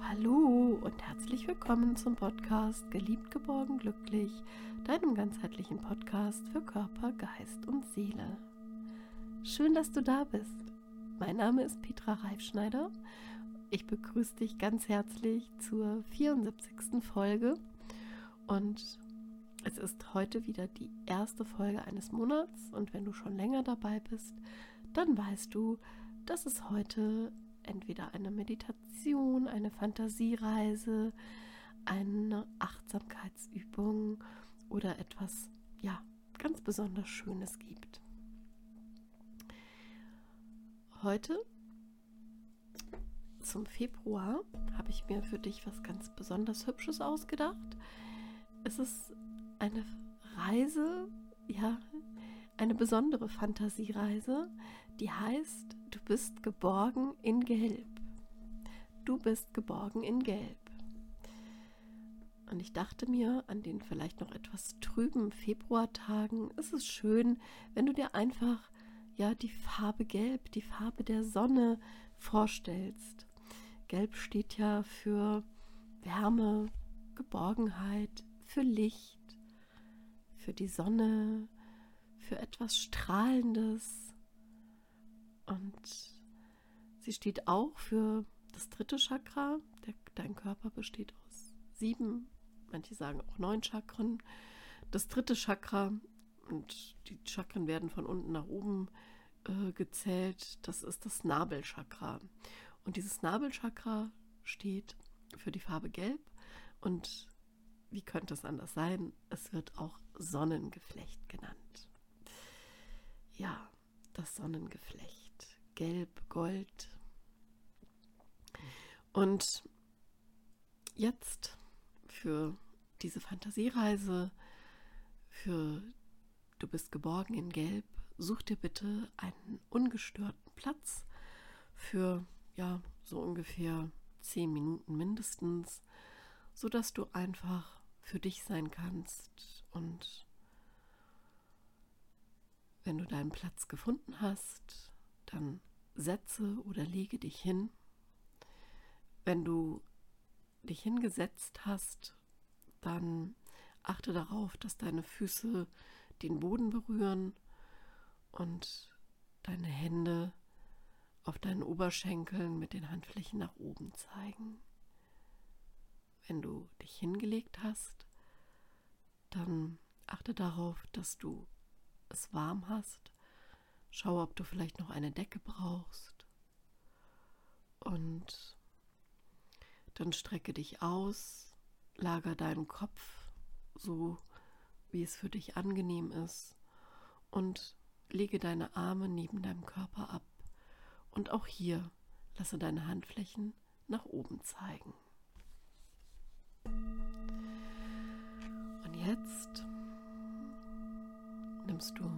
Hallo und herzlich willkommen zum Podcast Geliebt, geborgen, glücklich, deinem ganzheitlichen Podcast für Körper, Geist und Seele. Schön, dass du da bist. Mein Name ist Petra Reifschneider. Ich begrüße dich ganz herzlich zur 74. Folge und es ist heute wieder die erste Folge eines Monats und wenn du schon länger dabei bist, dann weißt du, dass es heute entweder eine Meditation, eine Fantasiereise, eine Achtsamkeitsübung oder etwas, ja, ganz besonders Schönes gibt. Heute zum Februar habe ich mir für dich was ganz besonders Hübsches ausgedacht. Es ist eine Reise, ja, eine besondere Fantasiereise, die heißt Du bist geborgen in Gelb. Du bist geborgen in Gelb. Und ich dachte mir, an den vielleicht noch etwas trüben Februartagen ist es schön, wenn du dir einfach ja die Farbe Gelb, die Farbe der Sonne vorstellst. Gelb steht ja für Wärme, Geborgenheit, für Licht, für die Sonne, für etwas Strahlendes, und sie steht auch für das dritte Chakra. Der, dein Körper besteht aus sieben, manche sagen auch neun Chakren. Das dritte Chakra, und die Chakren werden von unten nach oben äh, gezählt, das ist das Nabelchakra. Und dieses Nabelchakra steht für die Farbe Gelb. Und wie könnte es anders sein? Es wird auch Sonnengeflecht genannt. Ja, das Sonnengeflecht gelb, gold. Und jetzt für diese Fantasiereise, für Du bist geborgen in Gelb, such dir bitte einen ungestörten Platz für ja so ungefähr zehn Minuten mindestens, so dass du einfach für dich sein kannst und wenn du deinen Platz gefunden hast, dann setze oder lege dich hin. Wenn du dich hingesetzt hast, dann achte darauf, dass deine Füße den Boden berühren und deine Hände auf deinen Oberschenkeln mit den Handflächen nach oben zeigen. Wenn du dich hingelegt hast, dann achte darauf, dass du es warm hast Schau, ob du vielleicht noch eine Decke brauchst. Und dann strecke dich aus, lager deinen Kopf so, wie es für dich angenehm ist und lege deine Arme neben deinem Körper ab. Und auch hier lasse deine Handflächen nach oben zeigen. Und jetzt nimmst du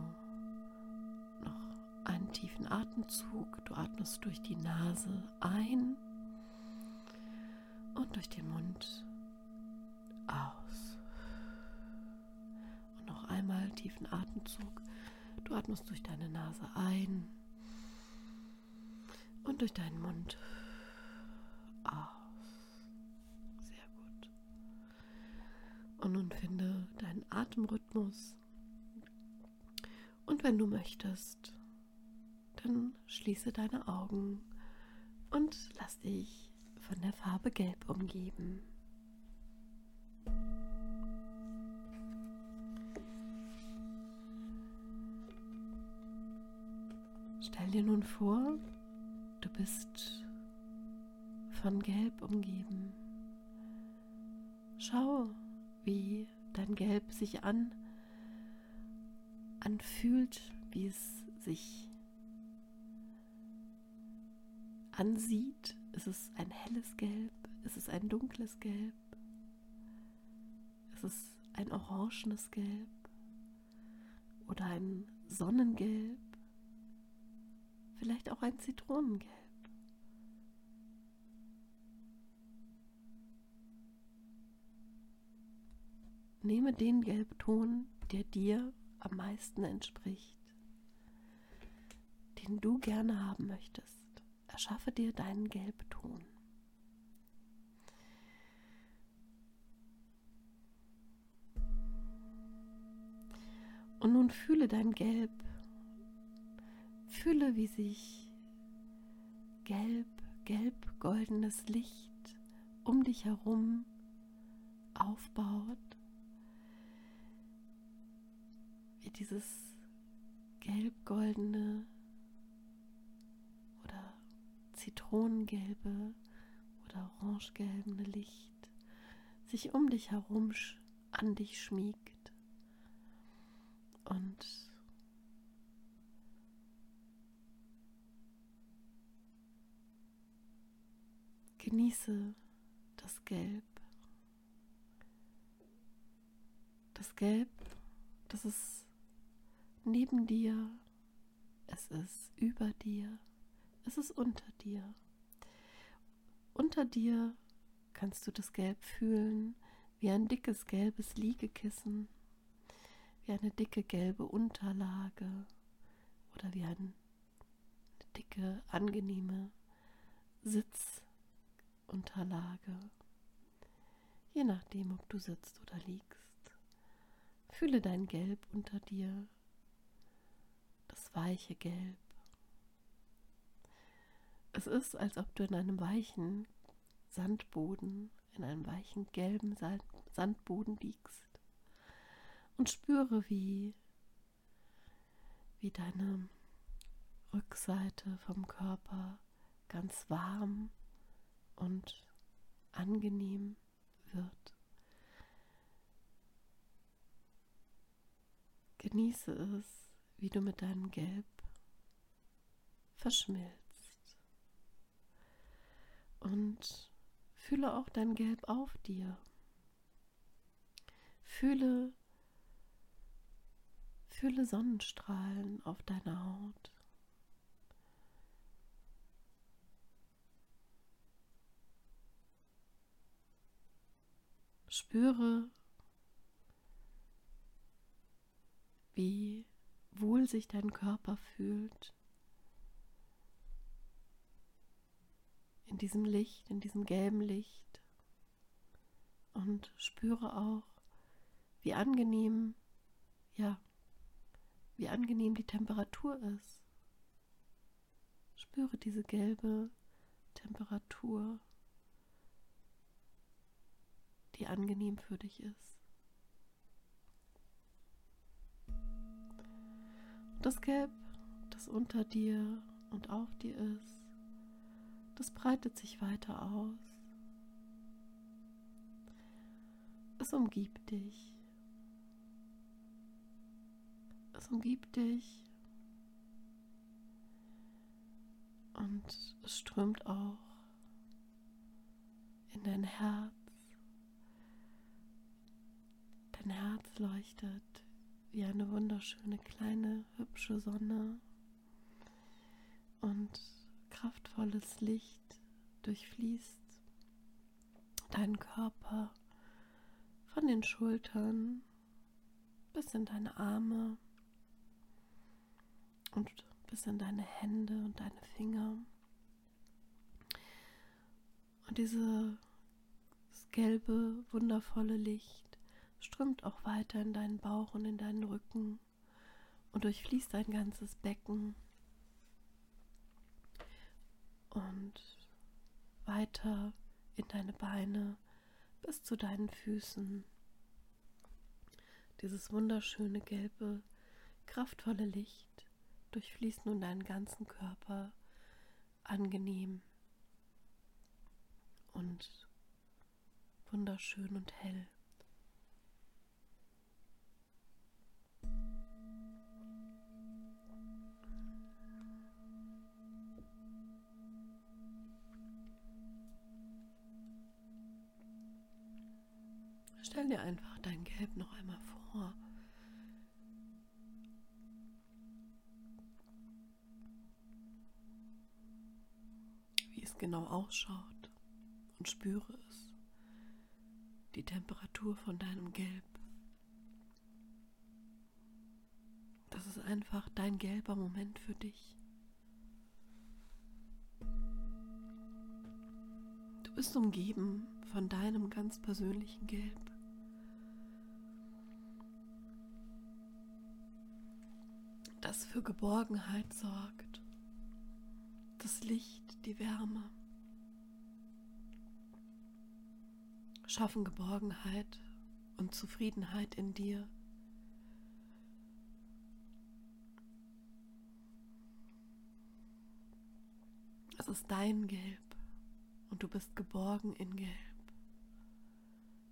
einen tiefen Atemzug. Du atmest durch die Nase ein und durch den Mund aus. Und noch einmal tiefen Atemzug. Du atmest durch deine Nase ein und durch deinen Mund aus. Sehr gut. Und nun finde deinen Atemrhythmus. Und wenn du möchtest, dann schließe deine Augen und lass dich von der Farbe Gelb umgeben. Stell dir nun vor, du bist von Gelb umgeben. Schau, wie dein Gelb sich an anfühlt, wie es sich ansieht, ist es ein helles Gelb, ist es ein dunkles Gelb, ist es ein orangenes Gelb oder ein Sonnengelb, vielleicht auch ein Zitronengelb. Nehme den Gelbton, der dir am meisten entspricht, den du gerne haben möchtest. Erschaffe dir deinen Gelbton. Und nun fühle dein Gelb. Fühle, wie sich gelb, gelb-goldenes Licht um dich herum Wie dieses gelb-goldene oder zitronengelbe oder orangegelbe Licht sich um dich herum an dich schmiegt und genieße das Gelb. Das Gelb, das ist neben dir, es ist über dir, es ist unter dir. Unter dir kannst du das Gelb fühlen wie ein dickes gelbes Liegekissen, wie eine dicke gelbe Unterlage oder wie eine dicke, angenehme Sitzunterlage, je nachdem, ob du sitzt oder liegst. Fühle dein Gelb unter dir, das weiche Gelb. Es ist, als ob du in einem weichen Sandboden, in einem weichen gelben Sandboden liegst und spüre, wie, wie deine Rückseite vom Körper ganz warm und angenehm wird. Genieße es, wie du mit deinem Gelb verschmilzt. Und Fühle auch dein Gelb auf dir. Fühle, fühle Sonnenstrahlen auf deiner Haut. Spüre, wie wohl sich dein Körper fühlt in diesem Licht, in diesem gelben Licht und spüre auch, wie angenehm, ja, wie angenehm die Temperatur ist. Spüre diese gelbe Temperatur, die angenehm für dich ist. Das Gelb, das unter dir und auf dir ist, das breitet sich weiter aus. Es umgibt dich. Es umgibt dich. Und es strömt auch in dein Herz. Dein Herz leuchtet wie eine wunderschöne kleine hübsche Sonne. Und kraftvolles Licht durchfließt deinen Körper von den Schultern bis in deine Arme und bis in deine Hände und deine Finger. Und dieses gelbe, wundervolle Licht strömt auch weiter in deinen Bauch und in deinen Rücken und durchfließt dein ganzes Becken und weiter in deine Beine bis zu deinen Füßen. Dieses wunderschöne gelbe, kraftvolle Licht durchfließt nun deinen ganzen Körper angenehm und wunderschön und hell. Stell dir Gelb noch einmal vor. Wie es genau ausschaut und spüre es. Die Temperatur von deinem Gelb. Das ist einfach dein gelber Moment für dich. Du bist umgeben von deinem ganz persönlichen Gelb. Das für Geborgenheit sorgt. Das Licht, die Wärme. Schaffen Geborgenheit und Zufriedenheit in dir. Es ist dein Gelb und du bist geborgen in Gelb.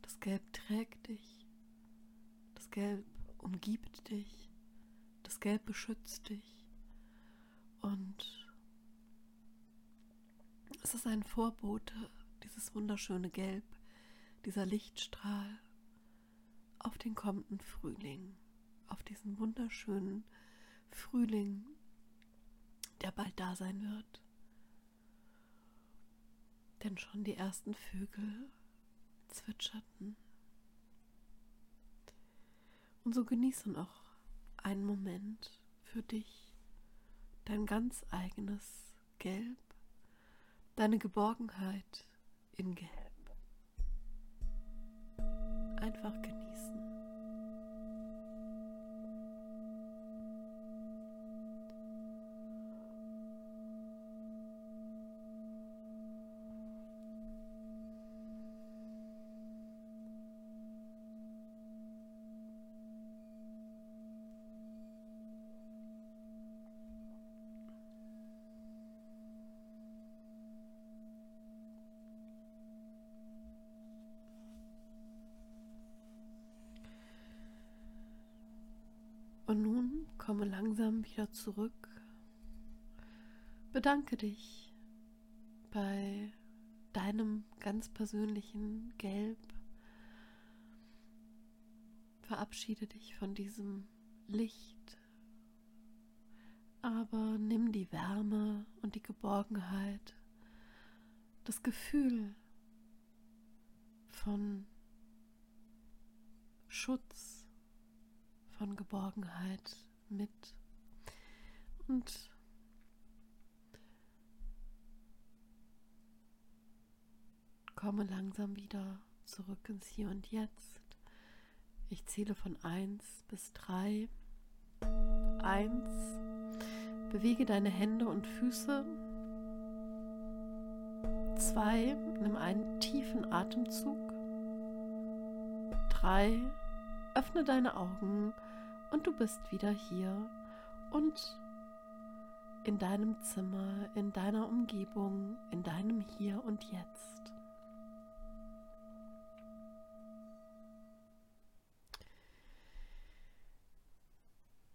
Das Gelb trägt dich. Das Gelb umgibt dich. Gelb beschützt dich. Und es ist ein Vorbote, dieses wunderschöne Gelb, dieser Lichtstrahl auf den kommenden Frühling, auf diesen wunderschönen Frühling, der bald da sein wird. Denn schon die ersten Vögel zwitscherten. Und so genieße noch einen Moment für dich, dein ganz eigenes Gelb, deine Geborgenheit in Gelb. Einfach genießen. Und nun komme langsam wieder zurück. Bedanke dich bei deinem ganz persönlichen Gelb. Verabschiede dich von diesem Licht, aber nimm die Wärme und die Geborgenheit, das Gefühl von Schutz von Geborgenheit mit und komme langsam wieder zurück ins Hier und Jetzt. Ich zähle von 1 bis 3. 1. Bewege deine Hände und Füße. 2. Nimm einen tiefen Atemzug. 3. Öffne deine Augen und du bist wieder hier und in deinem Zimmer, in deiner Umgebung, in deinem Hier und Jetzt.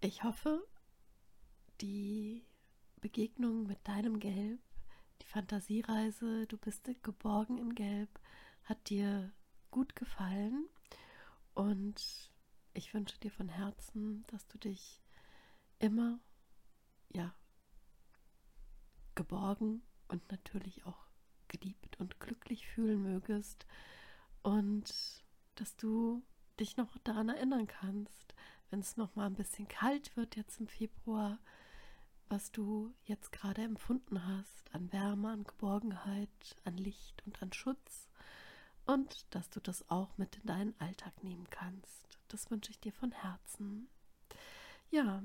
Ich hoffe, die Begegnung mit deinem Gelb, die Fantasiereise, du bist geborgen in Gelb, hat dir gut gefallen und ich wünsche dir von Herzen, dass du dich immer, ja, geborgen und natürlich auch geliebt und glücklich fühlen mögest und dass du dich noch daran erinnern kannst, wenn es noch mal ein bisschen kalt wird jetzt im Februar, was du jetzt gerade empfunden hast an Wärme, an Geborgenheit, an Licht und an Schutz und dass du das auch mit in deinen Alltag nehmen kannst. Das wünsche ich dir von Herzen. Ja,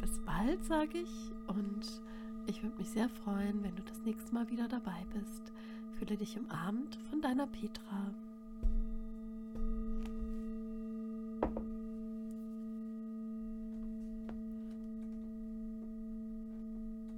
bis bald, sage ich. Und ich würde mich sehr freuen, wenn du das nächste Mal wieder dabei bist. Fühle dich umarmt von deiner Petra.